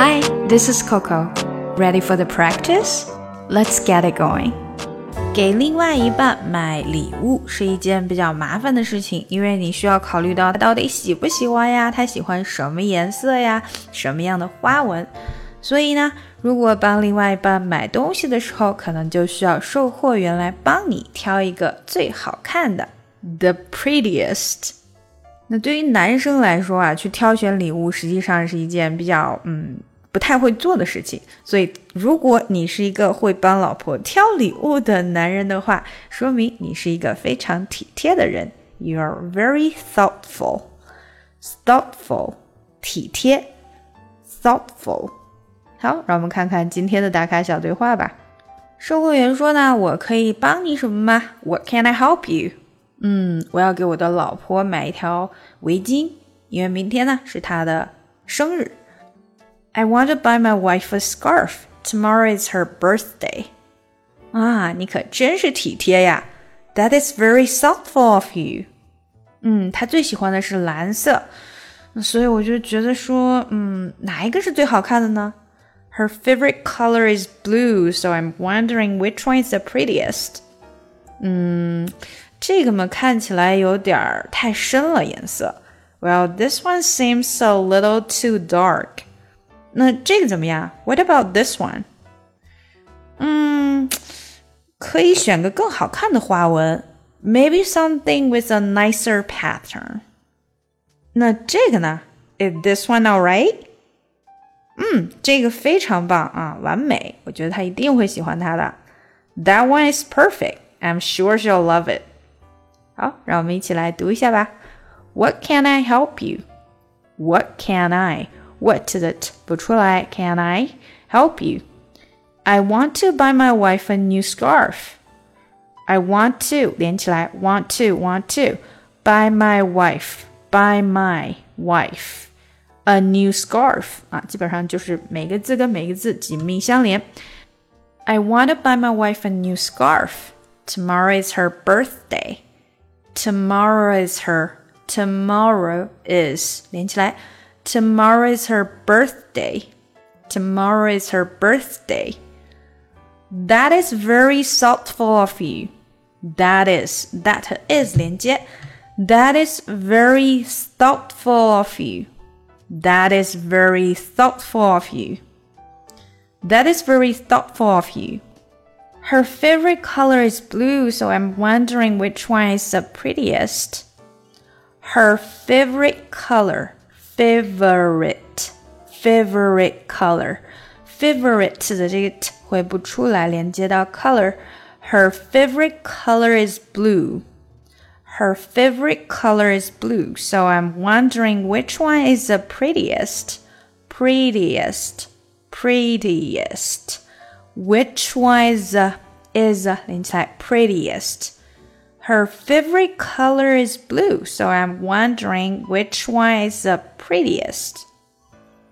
Hi, this is Coco. Ready for the practice? Let's get it going. 给另外一半买礼物是一件比较麻烦的事情，因为你需要考虑到他到底喜不喜欢呀，他喜欢什么颜色呀，什么样的花纹。所以呢，如果帮另外一半买东西的时候，可能就需要售货员来帮你挑一个最好看的，the prettiest。那对于男生来说啊，去挑选礼物实际上是一件比较嗯不太会做的事情。所以，如果你是一个会帮老婆挑礼物的男人的话，说明你是一个非常体贴的人。You are very thoughtful. Thoughtful，体贴，thoughtful。好，让我们看看今天的打卡小对话吧。售货员说呢：“我可以帮你什么吗？What can I help you？” 嗯，我要给我的老婆买一条围巾，因为明天呢是她的生日。I want to buy my wife a scarf. Tomorrow is her birthday. 啊，你可真是体贴呀！That is very thoughtful of you. 嗯，她最喜欢的是蓝色，所以我就觉得说，嗯，哪一个是最好看的呢？Her favorite color is blue, so I'm wondering which one is the prettiest. 嗯。 这个嘛看起来有点儿太深了颜色。Well, this one seems a little too dark. 那这个怎么样？What about this one? 嗯，可以选个更好看的花纹，maybe something with a nicer pattern. 那这个呢？Is this one alright? 嗯，这个非常棒啊，完美！我觉得他一定会喜欢它的。That one is perfect. I'm sure she'll love it. 好，让我们一起来读一下吧。What can I help you? What can I? What 的 t 不出来，Can I help you? I want to buy my wife a new scarf. I want to 连起来，want to want to buy my wife buy my wife a new scarf 啊，基本上就是每个字跟每个字紧密相连。I want to buy my wife a new scarf. Tomorrow is her birthday. Tomorrow is her. Tomorrow is 连起来。Tomorrow is her birthday. Tomorrow is her birthday. That is very thoughtful of you. That is that is 连接。That is very thoughtful of you. That is very thoughtful of you. That is very thoughtful of you. Her favorite color is blue, so I'm wondering which one is the prettiest. Her favorite color, favorite, favorite color, favorite 的这个 t 会不出来，连接到 color。Her favorite color is blue. Her favorite color is blue, so I'm wondering which one is the prettiest. Prettiest, prettiest. Which one is uh, is uh, prettiest? Her favorite color is blue, so I'm wondering which one is the prettiest.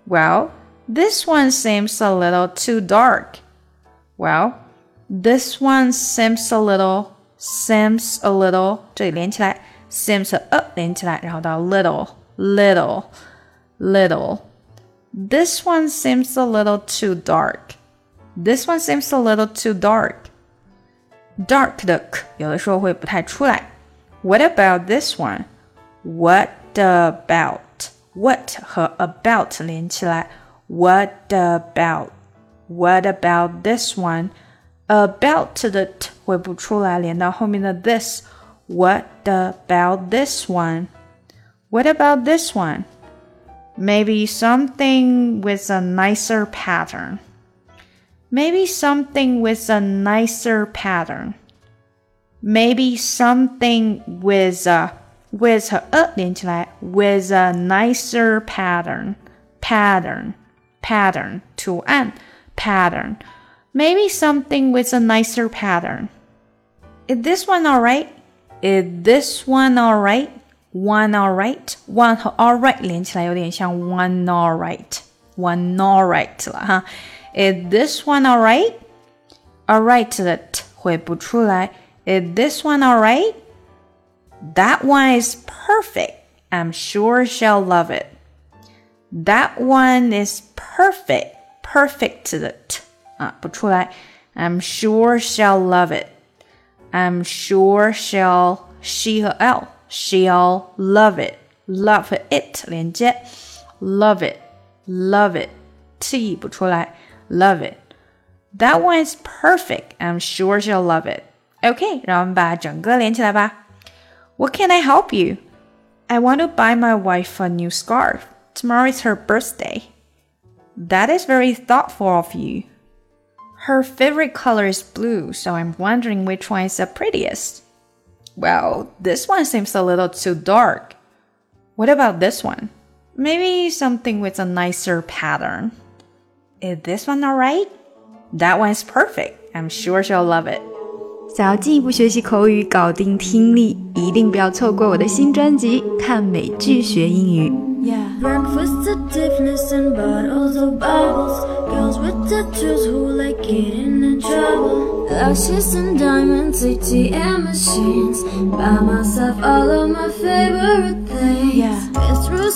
Well, this one seems a little too dark. Well, this one seems a little seems a little 这里连起来，seems 和 up 连起来，然后到 little little little. This one seems a little too dark. This one seems a little too dark. Dark 的 k 有的时候会不太出来。What about this one? What about? What 和 about 连起来。What about? What about this one? About 的 t 会不出来，连到后面的 this。What about this one? What about this one? Maybe something with a nicer pattern. Maybe something with a nicer pattern. Maybe something with a with 和 a 连起来，with a nicer pattern pattern pattern 图案 pattern. Maybe something with a nicer pattern. Is this one alright? Is this one alright? One alright? One 和 alright 连起来有点像 one alright. One alright 了哈。 is this one alright? Alright 的 t 会不出来。Is this one alright? That one is perfect. I'm sure she'll love it. That one is perfect perfect perfect 的 t 啊不出来。I'm sure she'll love it. I'm sure she'll she 和 l she'll love it love it 连接 love it love it t 不出来 love it. That one is perfect. I'm sure she'll love it. OK，让我们把整个连起来吧。What can I help you? I want to buy my wife a new scarf. Tomorrow is her birthday. That is very thoughtful of you. Her favorite color is blue, so I'm wondering which one is the prettiest. Well, this one seems a little too dark. What about this one? Maybe something with a nicer pattern. Is this one alright? That one is perfect. I'm sure she'll love it. 想要进一步学习口语，搞定听力，一定不要错过我的新专辑《看美剧学英语》。Yeah. Breakfast at Tiffany's and bottles of bubbles. Girls with tattoos who like getting in trouble. Lashes and diamonds, ATM machines. Buy myself all of my favorite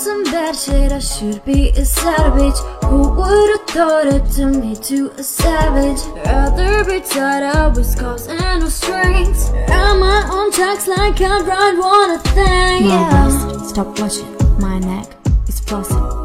some bad shit, I should be a savage. Who would've thought it to me to a savage? Rather be tied up with scars and no strings. Run my own tracks like I ride one a thing. Yeah. stop watching my neck is flossing my big deposits